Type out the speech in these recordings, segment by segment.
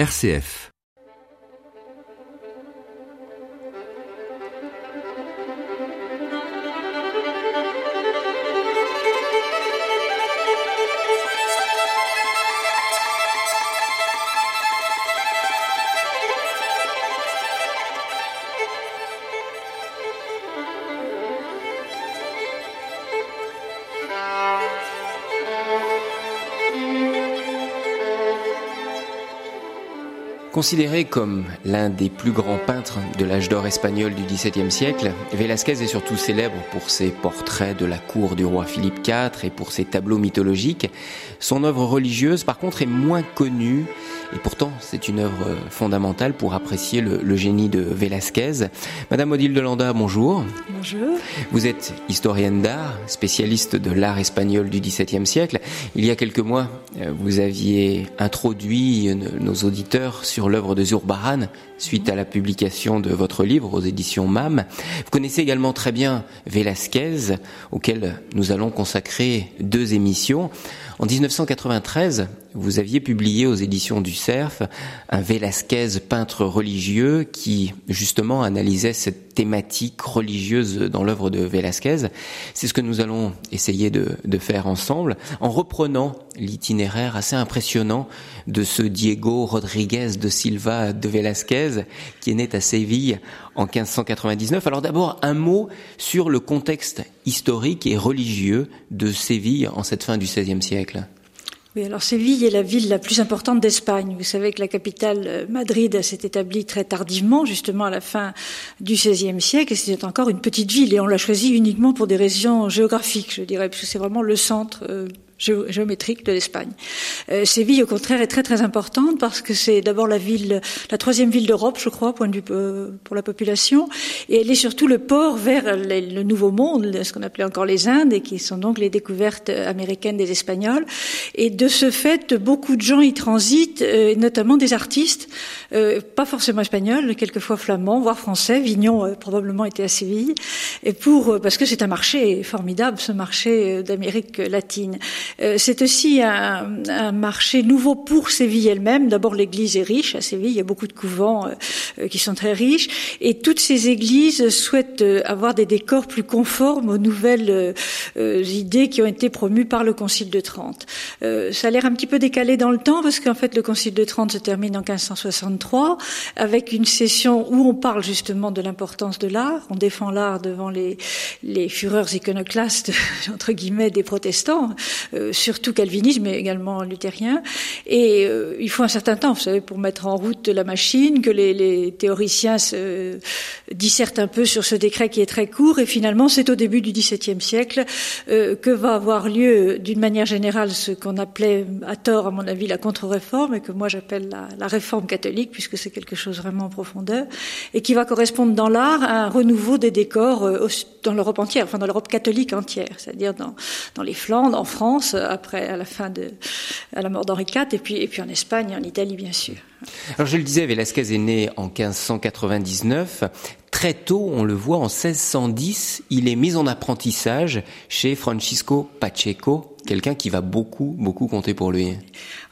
RCF Considéré comme l'un des plus grands peintres de l'âge d'or espagnol du XVIIe siècle, Velázquez est surtout célèbre pour ses portraits de la cour du roi Philippe IV et pour ses tableaux mythologiques. Son œuvre religieuse, par contre, est moins connue et pourtant, c'est une œuvre fondamentale pour apprécier le, génie de Velázquez. Madame Odile de Landa, bonjour. Bonjour. Vous êtes historienne d'art, spécialiste de l'art espagnol du XVIIe siècle. Il y a quelques mois, euh, vous aviez introduit nos auditeurs sur l'œuvre de Zurbaran suite à la publication de votre livre aux éditions MAM. Vous connaissez également très bien Velázquez, auquel nous allons consacrer deux émissions. En 1993, vous aviez publié aux éditions du Cerf un Velázquez peintre religieux qui justement analysait cette thématique religieuse dans l'œuvre de Velázquez. C'est ce que nous allons essayer de, de faire ensemble en reprenant l'itinéraire assez impressionnant de ce Diego Rodriguez de Silva de Velázquez qui est né à Séville en 1599. Alors d'abord un mot sur le contexte historique et religieux de Séville en cette fin du XVIe siècle. Oui, alors Séville est la ville la plus importante d'Espagne. Vous savez que la capitale euh, Madrid s'est établie très tardivement, justement à la fin du XVIe siècle, et c'est encore une petite ville, et on l'a choisie uniquement pour des raisons géographiques, je dirais, parce que c'est vraiment le centre euh, géométrique de l'Espagne. Euh, Séville, au contraire, est très très importante parce que c'est d'abord la ville, la troisième ville d'Europe, je crois, point de vue euh, pour la population, et elle est surtout le port vers le Nouveau Monde, ce qu'on appelait encore les Indes, et qui sont donc les découvertes américaines des Espagnols. Et de ce fait, beaucoup de gens y transitent, euh, notamment des artistes, euh, pas forcément espagnols, quelquefois flamands, voire français. Vignon euh, probablement était à Séville, et pour parce que c'est un marché formidable, ce marché d'Amérique latine. Euh, c'est aussi un, un, marché nouveau pour Séville elle-même. D'abord, l'Église est riche à Séville. Il y a beaucoup de couvents euh, qui sont très riches, et toutes ces églises souhaitent euh, avoir des décors plus conformes aux nouvelles idées qui ont été promues par le Concile de Trente. ça a l'air un petit peu décalé dans le temps parce qu'en fait, le Concile de Trente se termine en 1563 avec une session où on parle justement de l'importance de l'art. On défend l'art devant les, les fureurs iconoclastes entre guillemets des protestants. Euh, surtout calvinisme, mais également luthérien. Et euh, il faut un certain temps, vous savez, pour mettre en route la machine, que les, théoriciens se dissertent un peu sur ce décret qui est très court. Et finalement, c'est au début du XVIIe siècle euh, que va avoir lieu, d'une manière générale, ce qu'on appelait à tort, à mon avis, la contre-réforme, et que moi j'appelle la, réforme catholique, puisque c'est quelque chose vraiment en profondeur, et qui va correspondre dans l'art à un renouveau des décors dans l'Europe entière, enfin dans l'Europe catholique entière, c'est-à-dire dans les Flandres, en France, après à la fin de à la mort d'Henri IV et puis et puis en Espagne en Italie bien sûr. Alors je le disais, Velázquez est né en 1599. Très tôt, on le voit en 1610, il est mis en apprentissage chez Francisco Pacheco, quelqu'un qui va beaucoup, beaucoup compter pour lui.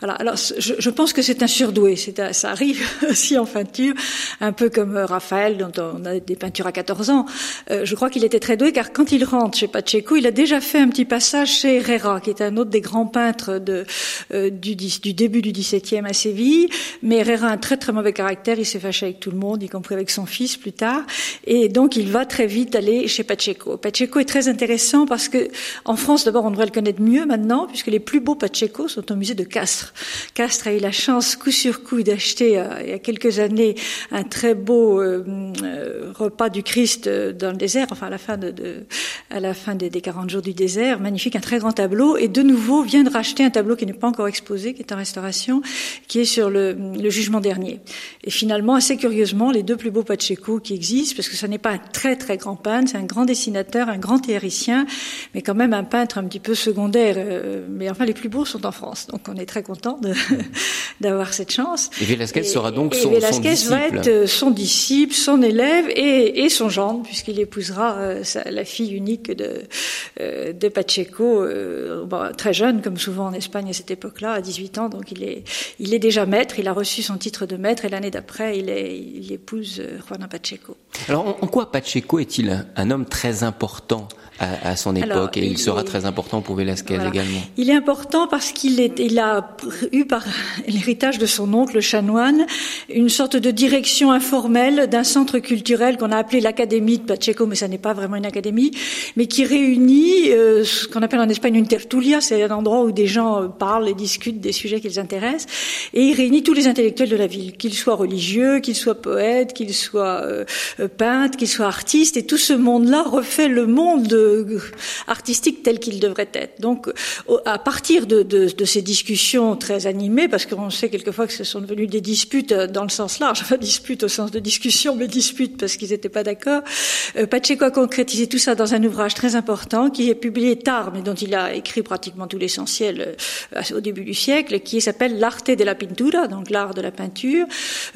Voilà. Alors, je, je pense que c'est un surdoué. C'est ça arrive aussi en peinture, un peu comme euh, Raphaël, dont on a des peintures à 14 ans. Euh, je crois qu'il était très doué, car quand il rentre chez Pacheco, il a déjà fait un petit passage chez Herrera, qui est un autre des grands peintres de, euh, du, du, début du XVIIe à Séville. Mais Herrera a un très très mauvais caractère. Il s'est fâché avec tout le monde, y compris avec son fils plus tard. Et donc, il va très vite aller chez Pacheco. Pacheco est très intéressant parce que en France, d'abord, on devrait le connaître mieux maintenant, puisque les plus beaux Pacheco sont au musée de Castres. Castres. a eu la chance, coup sur coup, d'acheter euh, il y a quelques années un très beau euh, euh, repas du Christ dans le désert, enfin à la fin des, des, 40 jours du désert, magnifique, un très grand tableau, et de nouveau vient de racheter un tableau qui n'est pas encore exposé, qui est en restauration, qui est sur le, le jugement dernier. Et finalement, assez curieusement, les deux plus beaux Pacheco qui existent, parce que ce n'est pas un très très grand peintre, c'est un grand dessinateur, un grand théoricien, mais quand même un peintre un petit peu secondaire euh, mais enfin les plus beaux sont en France. Donc on est très content d'avoir cette chance. Et Velasquez sera donc et son, Velasquez son va disciple. être son disciple, son élève et, et son gendre, puisqu'il épousera euh, sa- la fille unique de, euh, de Pacheco, euh, bon, très jeune, comme souvent en Espagne à cette époque-là, à 18 ans. Donc il est, il est déjà maître, il a reçu son titre de maître et l'année d'après, il, est, il épouse euh, Juana Pacheco. Alors en, quoi Pacheco est-il un, un homme très important à, à son époque Alors, et il, il sera est- très important pour Velasquez Voilà. également Il est important parce qu'il il a eu par l'héritage de son oncle, le chanoine, une sorte de direction informelle d'un centre culturel qu'on a appelé l'Académie de Pacheco, mais ça n'est pas vraiment une académie, mais qui réunit euh, ce qu'on appelle en Espagne une tertulia, c'est un endroit où des gens euh, parlent et discutent des sujets qui les intéressent, et il réunit tous les intellectuels de la ville, qu'ils soient religieux, qu'ils soient poètes, qu'ils soient euh, euh, peintres, qu'ils soient artistes, et tout ce monde-là refait le monde euh, artistique tel qu'il devrait être. Donc, à partir de, de, ces discussions très animées, parce qu'on sait quelquefois que ce sont devenues des disputes dans le sens large, enfin disputes au sens de discussion, mais disputes parce qu'ils n'étaient pas d'accord, Pacheco a concrétisé tout ça dans un ouvrage très important qui est publié tard, mais dont il a écrit pratiquement tout l'essentiel euh, au début du siècle, qui s'appelle L'arte de la pintura, donc l'art de la peinture,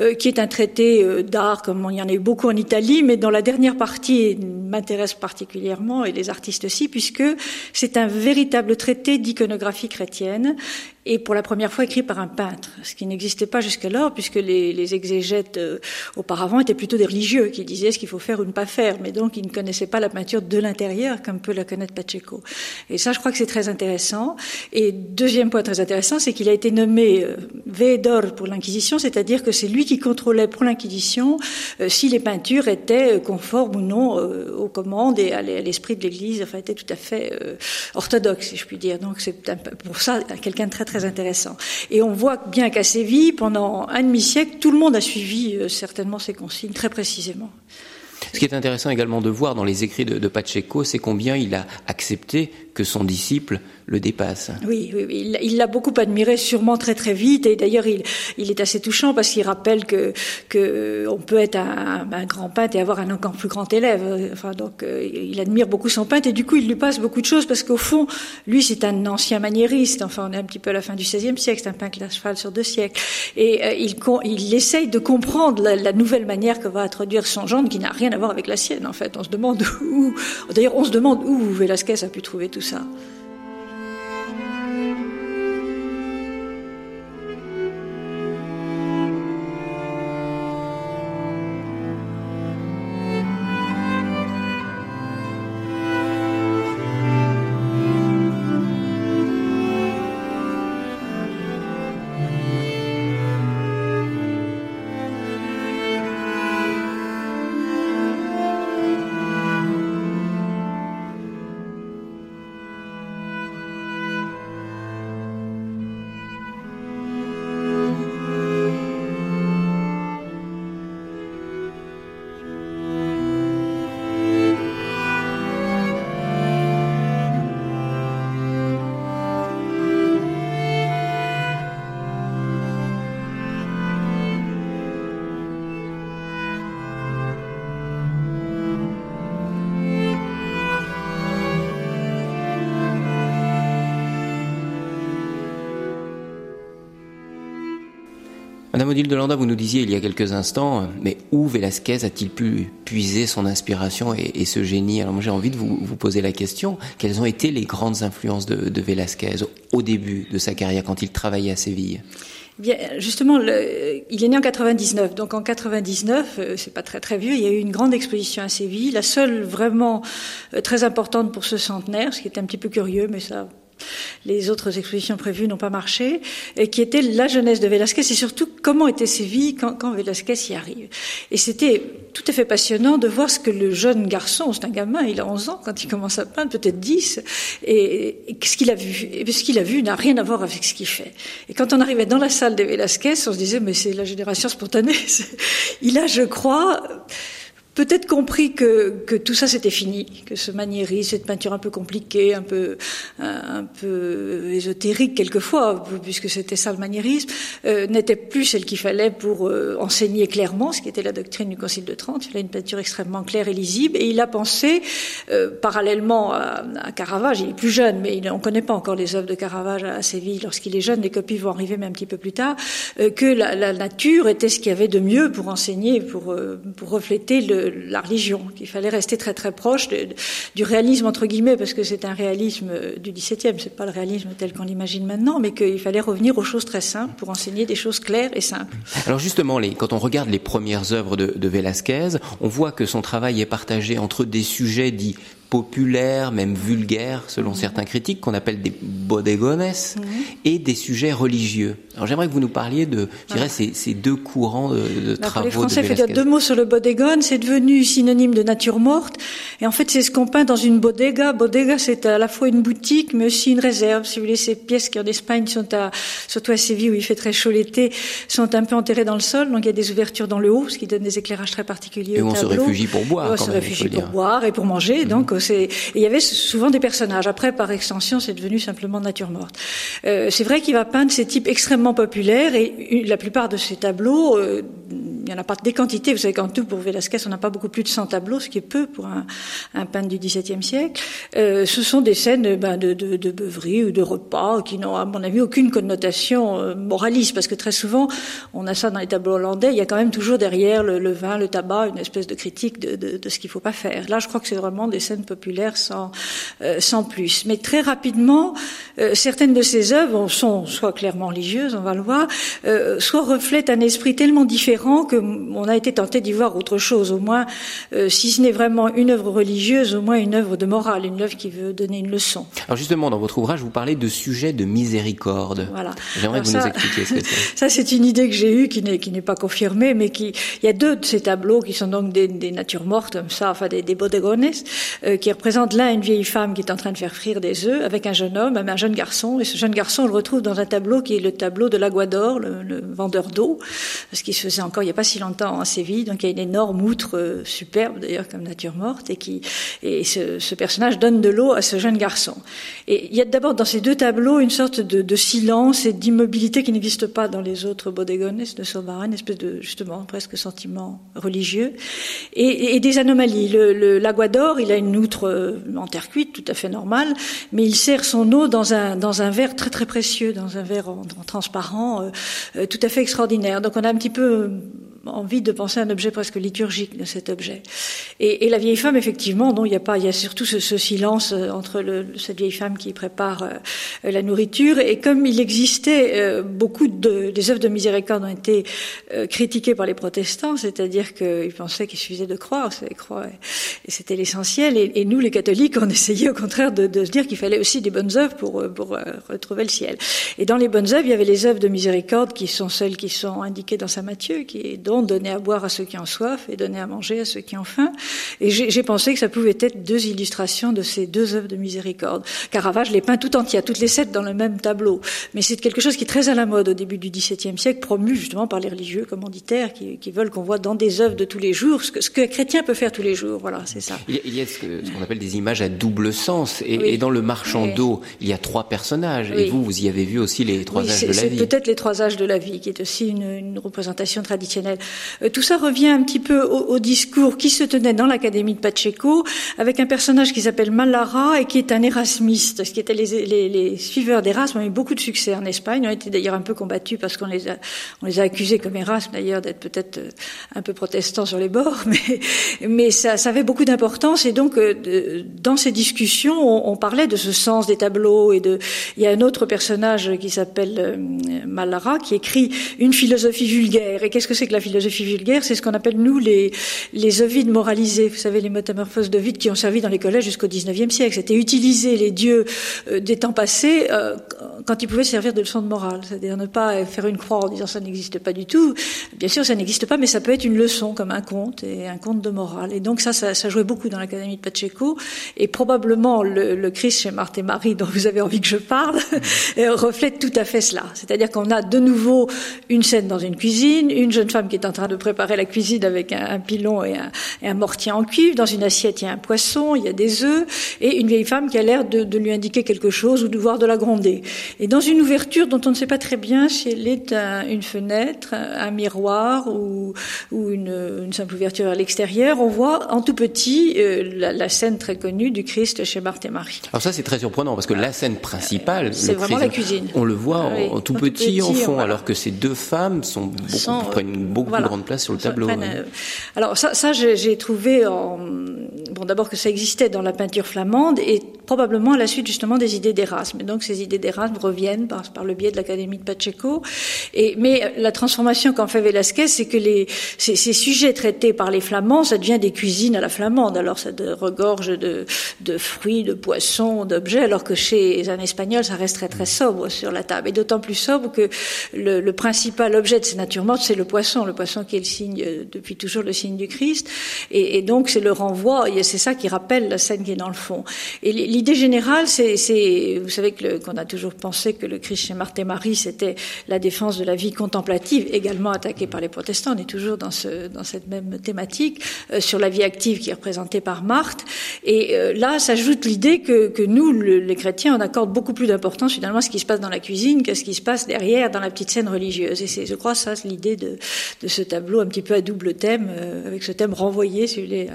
euh, qui est un traité euh, d'art comme il y en a eu beaucoup en Italie, mais dont la dernière partie m'intéresse particulièrement et les artistes aussi, puisque c'est un véritable traité d'iconographie chrétienne et pour la première fois écrit par un peintre, ce qui n'existait pas jusqu'alors, puisque les, les exégètes euh, auparavant étaient plutôt des religieux qui disaient ce qu'il faut faire ou ne pas faire, mais donc ils ne connaissaient pas la peinture de l'intérieur comme peut la connaître Pacheco. Et ça, je crois que c'est très intéressant. Et deuxième point très intéressant, c'est qu'il a été nommé euh, veedor pour l'Inquisition, c'est-à-dire que c'est lui qui contrôlait pour l'Inquisition euh, si les peintures étaient euh, conformes ou non euh, aux commandes et à l'esprit de l'Église, enfin étaient tout à fait euh, orthodoxes, si je puis dire. Donc c'est pour ça quelqu'un de très très intéressant. Et on voit bien qu'à Séville, pendant un demi-siècle, tout le monde a suivi euh, certainement ces consignes très précisément. Ce qui est intéressant également de voir dans les écrits de Pacheco, c'est combien il a accepté que son disciple le dépasse. Oui. Il- l'a beaucoup admiré, sûrement très très vite. Et d'ailleurs, il, est assez touchant parce qu'il rappelle que, que on peut être un, grand peintre et avoir un encore plus grand élève. Enfin, donc, euh, il admire beaucoup son peintre et du coup, il lui passe beaucoup de choses parce qu'au fond, lui, c'est un ancien maniériste. Enfin, on est un petit peu à la fin du XVIe siècle. C'est un peintre à cheval sur deux siècles. Et euh, il, il essaye de comprendre la, nouvelle manière que va introduire son gendre qui n'a rien à voir avec la sienne. En fait, on se demande où. D'ailleurs, on se demande où Velasquez a pu trouver tout ça. Madame Odile de Landa, vous nous disiez il y a quelques instants, mais où Velasquez a-t-il pu puiser son inspiration et, ce génie? Alors moi j'ai envie de vous, poser la question, quelles ont été les grandes influences de, de Velasquez au début de sa carrière quand il travaillait à Séville? Bien, justement, il est né en 99. Donc en 99, euh, c'est pas très très vieux, il y a eu une grande exposition à Séville, la seule vraiment euh, très importante pour ce centenaire, ce qui est un petit peu curieux, mais ça, les autres expositions prévues n'ont pas marché, et qui était la jeunesse de Velasquez et surtout comment était Séville quand, quand Velasquez y arrive. Et c'était tout à fait passionnant de voir ce que le jeune garçon, c'est un gamin, il a 11 ans quand il commence à peindre, peut-être 10, et, ce qu'il a vu. Et ce qu'il a vu n'a rien à voir avec ce qu'il fait. Et quand on arrivait dans la salle de Velasquez, on se disait, mais c'est la génération spontanée. Il a, je crois, peut-être compris que, que tout ça c'était fini, que ce maniérisme, cette peinture un peu compliquée, un peu un, peu ésotérique quelquefois, puisque c'était ça le maniérisme, euh, n'était plus celle qu'il fallait pour euh, enseigner clairement, ce qui était la doctrine du Concile de Trente. Il a une peinture extrêmement claire et lisible, et il a pensé, euh, parallèlement à, Caravage, il est plus jeune, mais on ne connaît pas encore les œuvres de Caravage à, Séville lorsqu'il est jeune, les copies vont arriver mais un petit peu plus tard, que la, la, nature était ce qu'il y avait de mieux pour enseigner, pour, pour refléter le, la religion, qu'il fallait rester très très proche du réalisme entre guillemets, parce que c'est un réalisme du XVIIe, c'est pas le réalisme tel qu'on l'imagine maintenant, mais qu'il fallait revenir aux choses très simples pour enseigner des choses claires et simples. Alors justement, les, quand on regarde les premières œuvres de, de Velázquez, on voit que son travail est partagé entre des sujets dits populaires, même vulgaires, selon mmh. certains critiques, qu'on appelle des bodegones, mmh. et des sujets religieux. Alors j'aimerais que vous nous parliez de, je dirais, ces, ces, deux courants de, de bah, travaux. Les Français, il faut dire deux mots sur le bodegone. C'est devenu synonyme de nature morte, et en fait, c'est ce qu'on peint dans une bodega. Bodega, c'est à la fois une boutique, mais aussi une réserve. Si vous voulez, ces pièces qui en Espagne sont à, surtout à Séville où il fait très chaud l'été, sont un peu enterrées dans le sol. Donc il y a des ouvertures dans le haut, ce qui donne des éclairages très particuliers. Et on se réfugie pour boire. on se réfugie pour boire et pour manger. Mmh. Donc il y avait souvent des personnages. Après, par extension, c'est devenu simplement nature morte. Euh, c'est vrai qu'il va peindre ces types extrêmement populaires et la plupart de ces tableaux, euh, il n'y en a pas des quantités. Vous savez qu'en tout, pour Velasquez, on n'a pas beaucoup plus de 100 tableaux, ce qui est peu pour un, peintre du XVIIe siècle. Euh, ce sont des scènes ben, de, de, beuverie ou de repas qui n'ont, à mon avis, aucune connotation moraliste, parce que très souvent, on a ça dans les tableaux hollandais, il y a quand même toujours derrière le, vin, le tabac, une espèce de critique de, de, ce qu'il faut pas faire. Là, je crois que c'est vraiment des scènes populaires sans, euh, sans plus. Mais très rapidement, euh, certaines de ces œuvres sont soit clairement religieuses, on va le voir, euh, soit reflètent un esprit tellement différent que on a été tenté d'y voir autre chose, au moins, si ce n'est vraiment une œuvre religieuse, au moins une œuvre de morale, une œuvre qui veut donner une leçon. Alors justement, dans votre ouvrage, vous parlez de sujet de miséricorde. Voilà. J'aimerais que vous nous expliquiez ce que c'est. Ça, c'est une idée que j'ai eue, qui n'est qui n'est pas confirmée, mais qui il y a deux de ces tableaux qui sont donc des, des natures mortes comme ça, enfin des, des bodegones, euh, qui représentent l'un une vieille femme qui est en train de faire frire des œufs avec un jeune homme, un jeune garçon, et ce jeune garçon on le retrouve dans un tableau qui est le tableau de l'Aguador, le, vendeur d'eau, ce qui se faisait encore il n'y a pas si longtemps à Séville. Donc il y a une énorme outre euh, superbe d'ailleurs comme nature morte et qui et ce, personnage donne de l'eau à ce jeune garçon. Et il y a d'abord dans ces deux tableaux une sorte de, silence et d'immobilité qui n'existe pas dans les autres bodegones de Sorbara, une espèce de justement presque sentiment religieux et, des anomalies. L'Aguador, il a une outre euh, en terre cuite tout à fait normale, mais il sert son eau dans un dans un verre très très précieux, dans un verre en transparent, euh, euh, tout à fait extraordinaire. Donc on a un petit peu envie de penser à un objet presque liturgique de cet objet. Et, la vieille femme, effectivement, non, il y a pas, il y a surtout ce, ce silence euh, entre le, cette vieille femme qui prépare euh, la nourriture. Et comme il existait euh, beaucoup de, des œuvres de miséricorde ont été euh, critiquées par les protestants, c'est-à-dire qu'ils pensaient qu'il suffisait de croire, c'est croire, et c'était l'essentiel. Et, et, nous, les catholiques, on essayait au contraire de, de se dire qu'il fallait aussi des bonnes œuvres pour, pour retrouver le ciel. Et dans les bonnes œuvres, il y avait les œuvres de miséricorde qui sont celles qui sont indiquées dans Saint Matthieu, qui est donner à boire à ceux qui ont soif et donner à manger à ceux qui ont faim. Et j'ai pensé que ça pouvait être deux illustrations de ces deux œuvres de miséricorde. Caravage les peint tout entier, toutes les sept dans le même tableau. Mais c'est quelque chose qui est très à la mode au début du XVIIe siècle, promu justement par les religieux commanditaires qui, qui veulent qu'on voit dans des œuvres de tous les jours ce que, ce que chrétien peut faire tous les jours. Voilà, c'est ça. Il y a, ce qu'on appelle des images à double sens. Et, oui. et dans le marchand oui. d'eau, il y a trois personnages. Oui. Et vous, vous y avez vu aussi les trois âges de la vie. C'est peut-être les trois âges de la vie, qui est aussi une, une représentation traditionnelle. Euh, tout ça revient un petit peu au, au, discours qui se tenait dans l'académie de Pacheco, avec un personnage qui s'appelle Malara et qui est un érasmiste, ce qui était les, les, les suiveurs d'Erasme ont eu beaucoup de succès en Espagne, ont été d'ailleurs un peu combattus parce qu'on les a, on les a accusés comme Erasme d'ailleurs d'être peut-être euh, un peu protestants sur les bords, mais, mais ça, ça avait beaucoup d'importance et donc euh, dans ces discussions, on, on, parlait de ce sens des tableaux et de, il y a un autre personnage qui s'appelle Malara qui écrit une philosophie vulgaire. Et qu'est-ce que c'est que la philosophie vulgaire C'est ce qu'on appelle nous les les ovides moralisés. Vous savez les métamorphoses d'Ovide qui ont servi dans les collèges jusqu'au 19e siècle. C'était utiliser les dieux euh, des temps passés euh, quand ils pouvaient servir de leçon de morale, c'est-à-dire ne pas faire une croix en disant ça n'existe pas du tout. Bien sûr, ça n'existe pas, mais ça peut être une leçon comme un conte et un conte de morale. Et donc ça, ça, jouait beaucoup dans l'académie de Pacheco. Et probablement le, Christ chez Marthe et Marie, dont vous avez envie que je parle, reflète tout à fait cela. C'est-à-dire qu'on a de nouveau une scène dans une cuisine, une jeune femme qui est est en train de préparer la cuisine avec un, pilon et un, mortier en cuivre. Dans une assiette, il y a un poisson, il y a des œufs, et une vieille femme qui a l'air de, lui indiquer quelque chose ou de voir de la gronder. Et dans une ouverture dont on ne sait pas très bien si elle est une fenêtre, un, miroir ou, une, simple ouverture à l'extérieur, on voit en tout petit euh, la, scène très connue du Christ chez Marthe et Marie. Alors ça, c'est très surprenant parce que la scène principale, c'est vraiment la cuisine. On le voit en, tout, petit, en fond, alors que ces deux femmes sont beaucoup, prennent une beaucoup plus grande place sur le tableau. Euh, alors ça, ça j'ai trouvé en, bon d'abord que ça existait dans la peinture flamande et probablement à la suite justement des idées d'Erasme. Donc ces idées d'Erasme reviennent par, le biais de l'Académie de Pacheco. Mais la transformation qu'en fait Velasquez, c'est que les ces, sujets traités par les flamands, ça devient des cuisines à la flamande. Alors ça regorge de, de fruits, de poissons, d'objets, alors que chez un espagnol, ça reste très très sobre sur la table. Et d'autant plus sobre que le, principal objet de ces natures mortes, c'est le poisson. Le poisson qui est le signe depuis toujours le signe du Christ. Et donc c'est le renvoi. C'est ça qui rappelle la scène qui est dans le fond. Et l'idée générale, c'est, vous savez qu'on a toujours pensé que le Christ chez Marthe et Marie, c'était la défense de la vie contemplative, également attaquée par les protestants. On est toujours dans, ce, dans cette même thématique euh, sur la vie active qui est représentée par Marthe. Et euh, là, s'ajoute l'idée que, que nous, les chrétiens, on accorde beaucoup plus d'importance finalement à ce qui se passe dans la cuisine qu'à ce qui se passe derrière dans la petite scène religieuse. Et c'est, je crois, ça, l'idée de, de ce tableau un petit peu à double thème, euh, avec ce thème renvoyé, si vous voulez,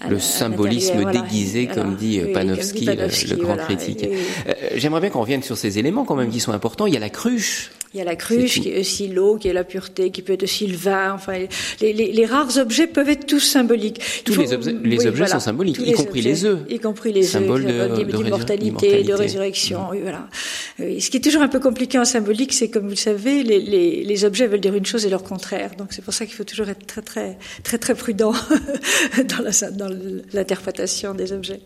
à, le symbolisme déguisé, comme dit Panofsky, le, grand critique. Euh, j'aimerais bien qu'on revienne sur ces éléments quand même qui sont importants. Il y a la cruche il y a la cruche, qui est aussi l'eau, qui est la pureté, qui peut être aussi le vin. Enfin, les, les, les rares objets peuvent être tous symboliques. Tous les, objets, les objets sont symboliques, y compris les œufs. Y compris les Symbole œufs, d'immortalité, de, résurrection. Oui, voilà. Ce qui est toujours un peu compliqué en symbolique, c'est comme vous le savez, les, les, les objets veulent dire une chose et leur contraire. Donc c'est pour ça qu'il faut toujours être très très très très prudent dans l'interprétation des objets.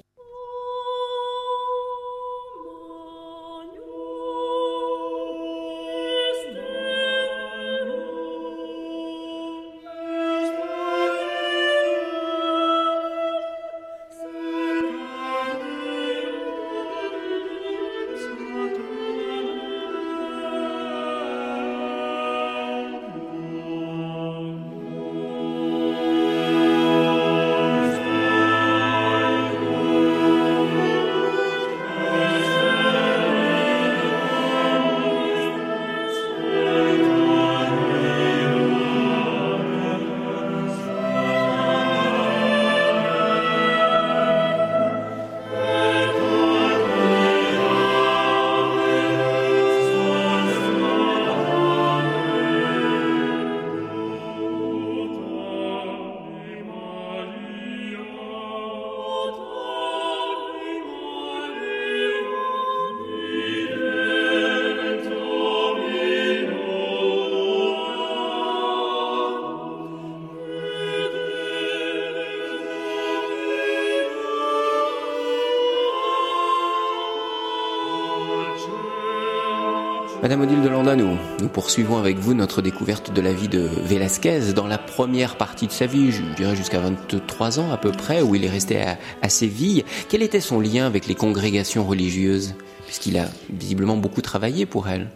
Madame Odile de Landa, nous, poursuivons avec vous notre découverte de la vie de Velázquez dans la première partie de sa vie, je dirais jusqu'à 23 ans à peu près, où il est resté à Séville. Quel était son lien avec les congrégations religieuses? Puisqu'il a visiblement beaucoup travaillé pour elles.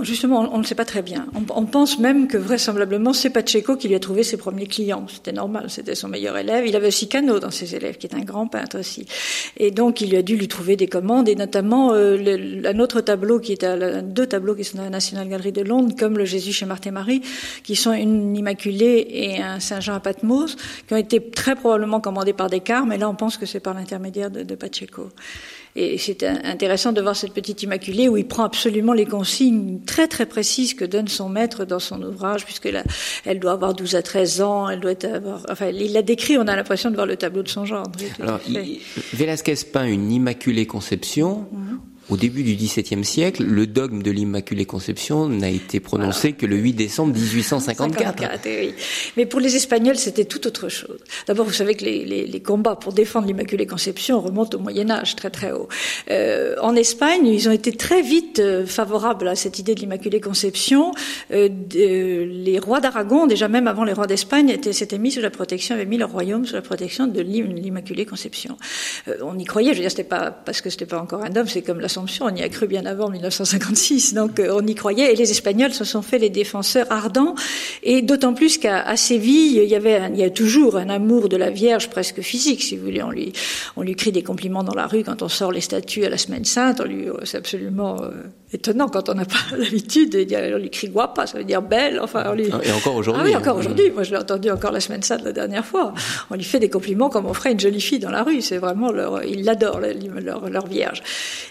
Justement, on ne sait pas très bien. On, pense même que vraisemblablement c'est Pacheco qui lui a trouvé ses premiers clients. C'était normal, c'était son meilleur élève. Il avait aussi Cano dans ses élèves, qui est un grand peintre aussi. Et donc il a dû lui trouver des commandes, et notamment euh, un autre tableau qui est à deux tableaux qui sont à la National Gallery de Londres, comme le Jésus chez Marthe et Marie, qui sont une Immaculée et un Saint Jean à Patmos, qui ont été très probablement commandés par Descartes, mais là on pense que c'est par l'intermédiaire de, de Pacheco. Et c'est intéressant de voir cette petite Immaculée où il prend absolument les consignes très très précises que donne son maître dans son ouvrage, puisque elle doit avoir 12 à 13 ans, elle doit avoir, enfin, il l'a décrit, on a l'impression de voir le tableau de son genre. Alors, Velasquez peint une Immaculée Conception. Mhm. Au début du XVIIe siècle, le dogme de l'Immaculée Conception n'a été prononcé que le 8 décembre 1854. oui. Mais pour les Espagnols, c'était tout autre chose. D'abord, vous savez que les, les, combats pour défendre l'Immaculée Conception remontent au Moyen Âge, très très haut. Euh, en Espagne, ils ont été très vite euh, favorables à cette idée de l'Immaculée Conception. Euh, les rois d'Aragon, déjà même avant les rois d'Espagne, s'étaient mis sous la protection, avaient mis leur royaume sous la protection de l'Immaculée Conception. On y croyait, je veux dire, c'était pas parce que c'était pas encore un dogme, c'est comme la l'Assomption. On y a cru bien avant 1956, donc euh, on y croyait. Et les Espagnols se sont fait les défenseurs ardents. Et d'autant plus qu'à Séville, il y avait, il y a toujours un amour de la Vierge presque physique, si vous voulez. On lui, on lui crie des compliments dans la rue quand on sort les statues à la Semaine Sainte. On lui, c'est absolument étonnant quand on n'a pas l'habitude. On lui crie guapa, ça veut dire belle. Enfin, on lui... Et encore aujourd'hui. Ah oui, encore hein. aujourd'hui. Moi, je l'ai entendu encore la Semaine Sainte la dernière fois. On lui fait des compliments comme on ferait une jolie fille dans la rue. C'est vraiment leur, ils l'adorent, leur, leur, Vierge.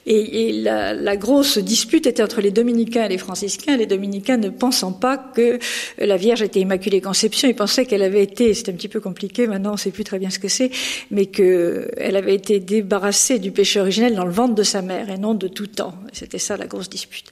Et, et la, la, grosse dispute était entre les dominicains et les franciscains. Les dominicains ne pensant pas que la Vierge était Immaculée Conception, ils pensaient qu'elle avait été, c'est un petit peu compliqué maintenant, on sait plus très bien ce que c'est, mais qu'elle avait été débarrassée du péché originel dans le ventre de sa mère et non de tout temps. C'était ça la grosse dispute.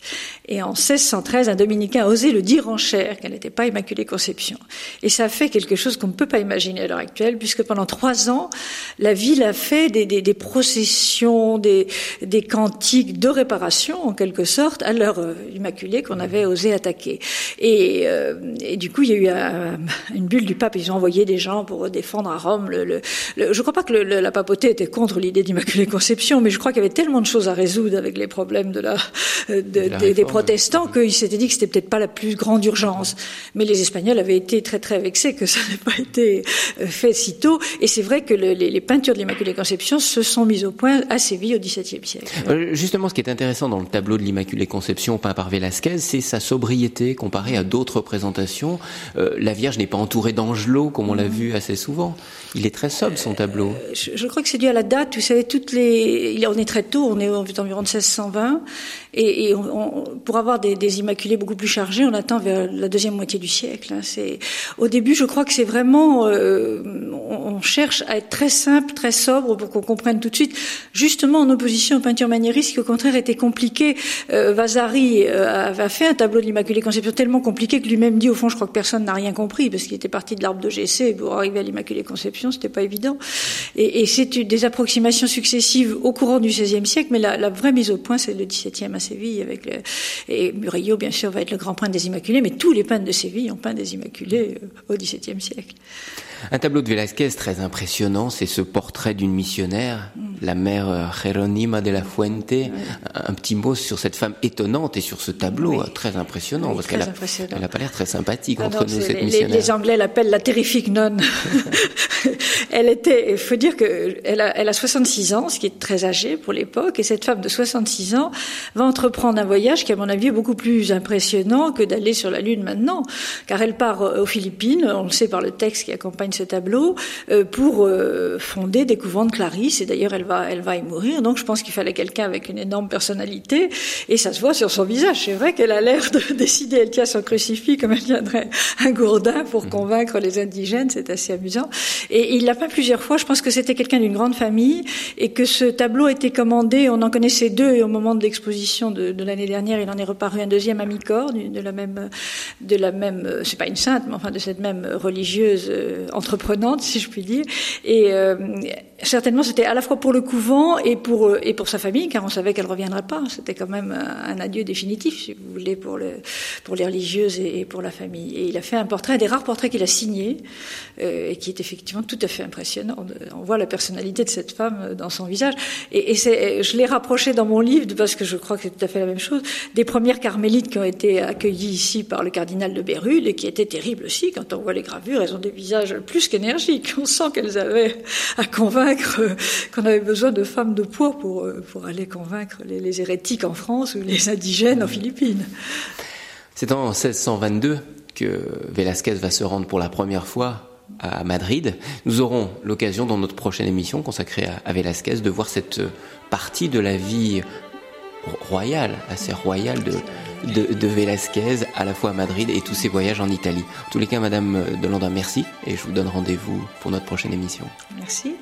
Et en 1613, un dominicain a osé le dire en chair qu'elle n'était pas Immaculée Conception. Et ça fait quelque chose qu'on ne peut pas imaginer à l'heure actuelle, puisque pendant trois ans, la ville a fait des, des, des processions, des, des, cantiques de réparation, en quelque sorte, à l'heure euh, Immaculée qu'on avait osé attaquer. Et, euh, et, du coup, il y a eu une bulle du pape. Ils ont envoyé des gens pour défendre à Rome. Le, le, je ne crois pas que la papauté était contre l'idée d'Immaculée Conception, mais je crois qu'il y avait tellement de choses à résoudre avec les problèmes de la, de, des, des, protestants qu'ils s'étaient dit que c'était peut-être pas la plus grande urgence. Mais les Espagnols avaient été très très vexés que ça n'ait pas été euh, fait si tôt. Et c'est vrai que les, les, peintures de l'Immaculée Conception se sont mises au point à Séville au XVIIe siècle. Euh, justement, ce qui est intéressant dans le tableau de l'Immaculée Conception peint par Velázquez, c'est sa sobriété comparée à d'autres représentations. Euh, la Vierge n'est pas entourée d'angelots comme on l'a vu assez souvent. Il est très sobre son tableau. Je, je, crois que c'est dû à la date. Vous savez, toutes les, on est très tôt, on est environ de 1620, et, pour avoir des, immaculés beaucoup plus chargés, on attend vers la deuxième moitié du siècle. Hein. C'est au début, je crois que c'est vraiment, euh, on, cherche à être très simple, très sobre pour qu'on comprenne tout de suite. Justement, en opposition aux peintures maniéristes, qui au contraire était compliqué. Euh, Vasari euh, avait fait un tableau de l'Immaculée Conception tellement compliqué que lui-même dit au fond, je crois que personne n'a rien compris parce qu'il était parti de l'arbre de GC pour arriver à l'Immaculée Conception, c'était pas évident. Et, c'est des approximations successives au courant du XVIe siècle, mais la, la vraie mise au point, c'est le XVIIe à Séville avec le, et Murillo, bien sûr, va être le grand peintre des Immaculés, mais tous les peintres de Séville ont peint des Immaculés euh, au XVIIe siècle. Un tableau de Velázquez très impressionnant, c'est ce portrait d'une missionnaire, mm. la mère Jeronima de la Fuente. Un, petit mot sur cette femme étonnante et sur ce tableau très impressionnant, parce qu'elle n'a pas l'air très sympathique entre nous, cette les, missionnaire. Les Anglais l'appellent la terrifique nonne. elle était, il faut dire qu'elle a, elle a 66 ans, ce qui est très âgé pour l'époque, et cette femme de 66 ans va entreprendre un voyage qui, à mon avis, est beaucoup plus impressionnant que d'aller sur la Lune maintenant, car elle part aux Philippines, on le sait par le texte qui accompagne ce tableau, euh, pour euh, fonder des couvents de Clarisse, et d'ailleurs elle va, elle va y mourir, donc je pense qu'il fallait quelqu'un avec une énorme personnalité, et ça se voit sur son visage, c'est vrai qu'elle a l'air de décider, elle tient son crucifix comme elle tiendrait un gourdin pour mmh. convaincre les indigènes, c'est assez amusant, et il l'a pas plusieurs fois, je pense que c'était quelqu'un d'une grande famille, et que ce tableau était commandé, on en connaissait deux, et au moment de l'exposition de, de l'année dernière, il en est reparu un deuxième à Micor, de la même, de la même, c'est pas une sainte, mais enfin de cette même religieuse euh, entreprenante, si je puis dire. Et euh, certainement, c'était à la fois pour le couvent et pour euh, et pour sa famille, car on savait qu'elle reviendrait pas. C'était quand même un, adieu définitif, si vous voulez, pour le pour les religieuses et, pour la famille. Et il a fait un portrait, un des rares portraits qu'il a signé, et qui est effectivement tout à fait impressionnant. On voit la personnalité de cette femme dans son visage. Et, je l'ai rapproché dans mon livre parce que je crois que c'est tout à fait la même chose des premières carmélites qui ont été accueillies ici par le cardinal de Bérulle et qui étaient terribles aussi. Quand on voit les gravures, elles ont des visages plus qu'énergiques. On sent qu'elles avaient à convaincre qu'on avait besoin de femmes de poids pour, pour aller convaincre les, les hérétiques en France ou les indigènes en Philippines. C'est en 1622 que Velázquez va se rendre pour la première fois à Madrid. Nous aurons l'occasion dans notre prochaine émission consacrée à, Velázquez de voir cette partie de la vie royal, assez royal de, de, de, à la fois à Madrid et tous ses voyages en Italie. En tous les cas, Madame Delandin, merci et je vous donne rendez-vous pour notre prochaine émission. Merci.